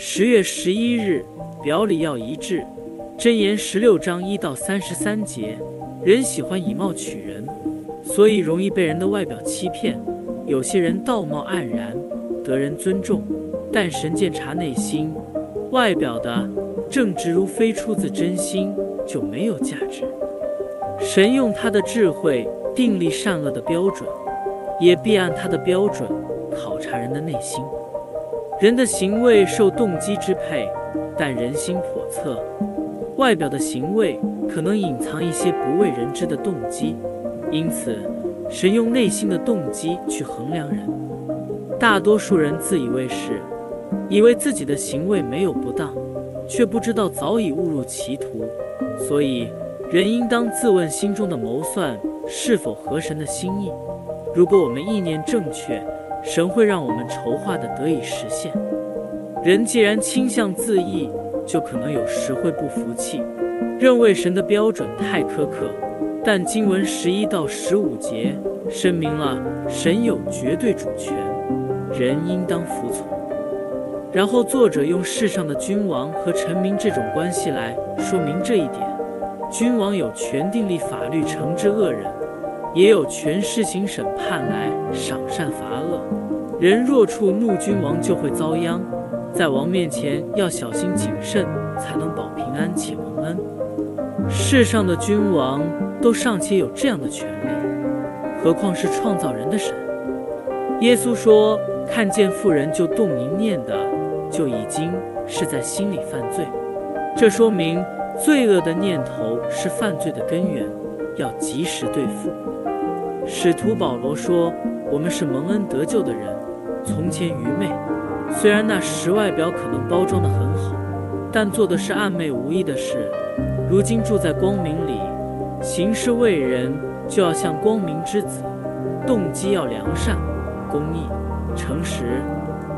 十月十一日，表里要一致。箴言十六章一到三十三节，人喜欢以貌取人，所以容易被人的外表欺骗。有些人道貌岸然，得人尊重，但神鉴察内心，外表的正直如非出自真心，就没有价值。神用他的智慧订立善恶的标准，也必按他的标准考察人的内心。人的行为受动机支配，但人心叵测，外表的行为可能隐藏一些不为人知的动机。因此，神用内心的动机去衡量人。大多数人自以为是，以为自己的行为没有不当，却不知道早已误入歧途。所以，人应当自问心中的谋算是否合神的心意。如果我们意念正确，神会让我们筹划的得以实现。人既然倾向自义，就可能有时会不服气，认为神的标准太苛刻。但经文十一到十五节声明了神有绝对主权，人应当服从。然后作者用世上的君王和臣民这种关系来说明这一点：君王有权订立法律惩治恶人，也有权施行审判来赏善罚恶。人若触怒君王，就会遭殃。在王面前要小心谨慎，才能保平安且蒙恩。世上的君王都尚且有这样的权利，何况是创造人的神？耶稣说：“看见妇人就动淫念的，就已经是在心里犯罪。”这说明罪恶的念头是犯罪的根源，要及时对付。使徒保罗说：“我们是蒙恩得救的人。”从前愚昧，虽然那时外表可能包装得很好，但做的是暗昧无益的事。如今住在光明里，行事为人就要像光明之子，动机要良善、公义、诚实。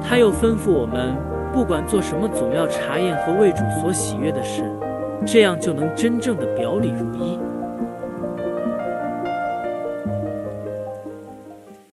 他又吩咐我们，不管做什么，总要查验和为主所喜悦的事，这样就能真正的表里如一。